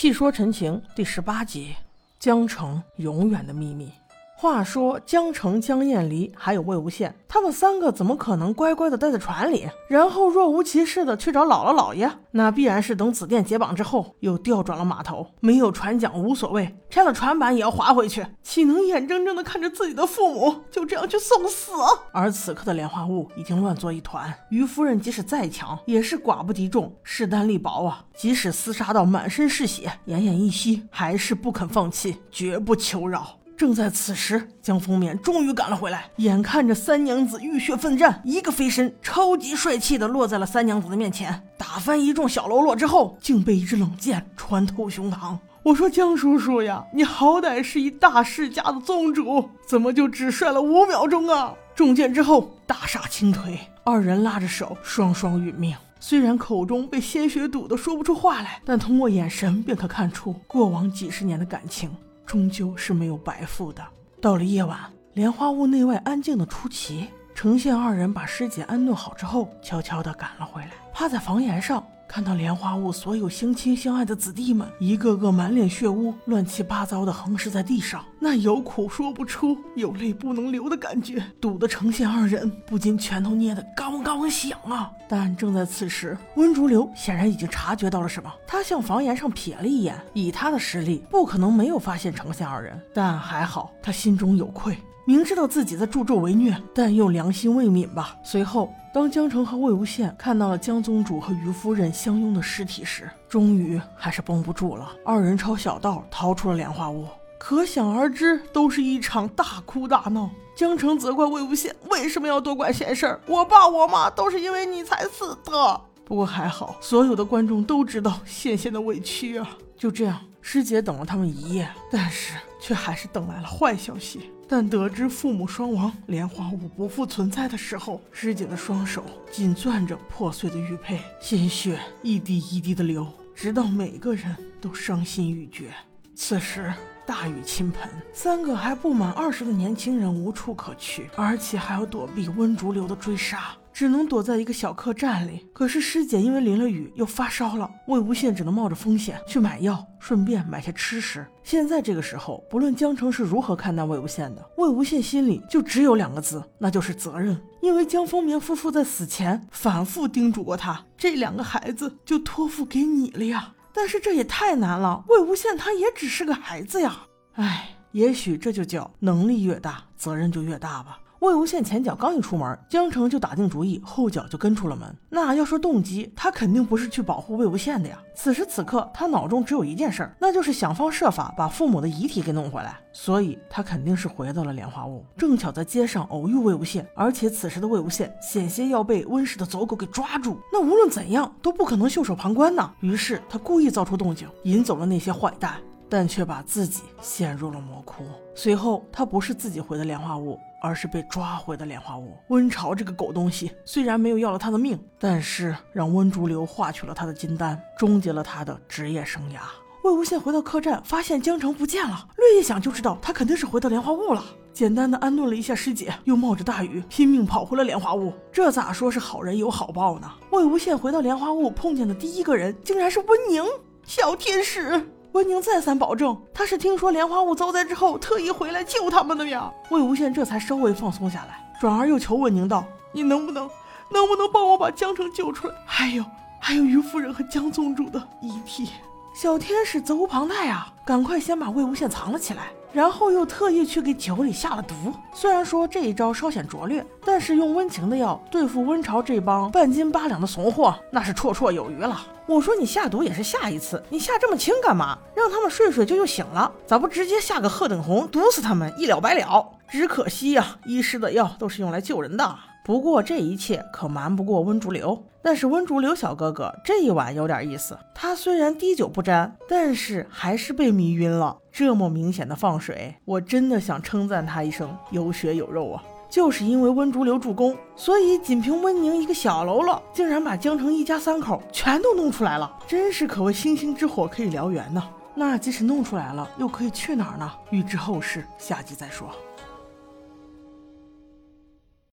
细说陈情第十八集，江城永远的秘密。话说江澄、江厌离还有魏无羡，他们三个怎么可能乖乖的待在船里，然后若无其事的去找姥姥姥爷？那必然是等紫电解绑之后，又调转了码头。没有船桨无所谓，拆了船板也要划回去，岂能眼睁睁的看着自己的父母就这样去送死？而此刻的莲花坞已经乱作一团，于夫人即使再强，也是寡不敌众，势单力薄啊！即使厮杀到满身是血，奄奄一息，还是不肯放弃，绝不求饶。正在此时，江丰冕终于赶了回来。眼看着三娘子浴血奋战，一个飞身，超级帅气的落在了三娘子的面前，打翻一众小喽啰之后，竟被一支冷箭穿透胸膛。我说江叔叔呀，你好歹是一大世家的宗主，怎么就只帅了五秒钟啊？中箭之后，大煞倾颓，二人拉着手，双双殒命。虽然口中被鲜血堵得说不出话来，但通过眼神便可看出过往几十年的感情。终究是没有白付的。到了夜晚，莲花坞内外安静的出奇。程宪二人把师姐安顿好之后，悄悄地赶了回来，趴在房檐上。看到莲花坞所有相亲相爱的子弟们，一个个满脸血污，乱七八糟的横尸在地上，那有苦说不出，有泪不能流的感觉，堵得程宪二人不禁拳头捏得刚刚响啊！但正在此时，温竹流显然已经察觉到了什么，他向房檐上瞥了一眼，以他的实力，不可能没有发现程宪二人，但还好，他心中有愧。明知道自己在助纣为虐，但又良心未泯吧。随后，当江澄和魏无羡看到了江宗主和于夫人相拥的尸体时，终于还是绷不住了。二人抄小道逃出了莲花坞，可想而知，都是一场大哭大闹。江澄责怪魏无羡为什么要多管闲事儿，我爸我妈都是因为你才死的。不过还好，所有的观众都知道羡羡的委屈啊。就这样，师姐等了他们一夜，但是却还是等来了坏消息。但得知父母双亡，莲花坞不复存在的时候，师姐的双手紧攥着破碎的玉佩，鲜血一滴一滴的流，直到每个人都伤心欲绝。此时大雨倾盆，三个还不满二十的年轻人无处可去，而且还要躲避温竹流的追杀。只能躲在一个小客栈里。可是师姐因为淋了雨又发烧了，魏无羡只能冒着风险去买药，顺便买些吃食。现在这个时候，不论江城是如何看待魏无羡的，魏无羡心里就只有两个字，那就是责任。因为江丰眠夫妇在死前反复叮嘱过他，这两个孩子就托付给你了呀。但是这也太难了，魏无羡他也只是个孩子呀。唉，也许这就叫能力越大，责任就越大吧。魏无羡前脚刚一出门，江澄就打定主意，后脚就跟出了门。那要说动机，他肯定不是去保护魏无羡的呀。此时此刻，他脑中只有一件事，那就是想方设法把父母的遗体给弄回来。所以，他肯定是回到了莲花坞，正巧在街上偶遇魏无羡。而且，此时的魏无羡险些要被温氏的走狗给抓住，那无论怎样都不可能袖手旁观呢。于是，他故意造出动静，引走了那些坏蛋，但却把自己陷入了魔窟。随后，他不是自己回的莲花坞。而是被抓回的莲花坞。温潮这个狗东西虽然没有要了他的命，但是让温竹流化去了他的金丹，终结了他的职业生涯。魏无羡回到客栈，发现江城不见了，略一想就知道他肯定是回到莲花坞了。简单的安顿了一下师姐，又冒着大雨拼命跑回了莲花坞。这咋说是好人有好报呢？魏无羡回到莲花坞，碰见的第一个人竟然是温宁，小天使。温宁再三保证，他是听说莲花坞遭灾之后，特意回来救他们的呀。魏无羡这才稍微放松下来，转而又求温宁道：“你能不能，能不能帮我把江城救出来？还有，还有于夫人和江宗主的遗体。”小天使责无旁贷啊，赶快先把魏无羡藏了起来。然后又特意去给酒里下了毒。虽然说这一招稍显拙劣，但是用温情的药对付温巢这帮半斤八两的怂货，那是绰绰有余了。我说你下毒也是下一次，你下这么轻干嘛？让他们睡睡就又醒了，咋不直接下个鹤顶红毒死他们一了百了？只可惜呀，医师的药都是用来救人的。不过这一切可瞒不过温竹流。但是温竹流小哥哥这一晚有点意思，他虽然滴酒不沾，但是还是被迷晕了。这么明显的放水，我真的想称赞他一声有血有肉啊！就是因为温竹流助攻，所以仅凭温宁一个小喽啰，竟然把江城一家三口全都弄出来了，真是可谓星星之火可以燎原呢。那即使弄出来了，又可以去哪儿呢？欲知后事，下集再说。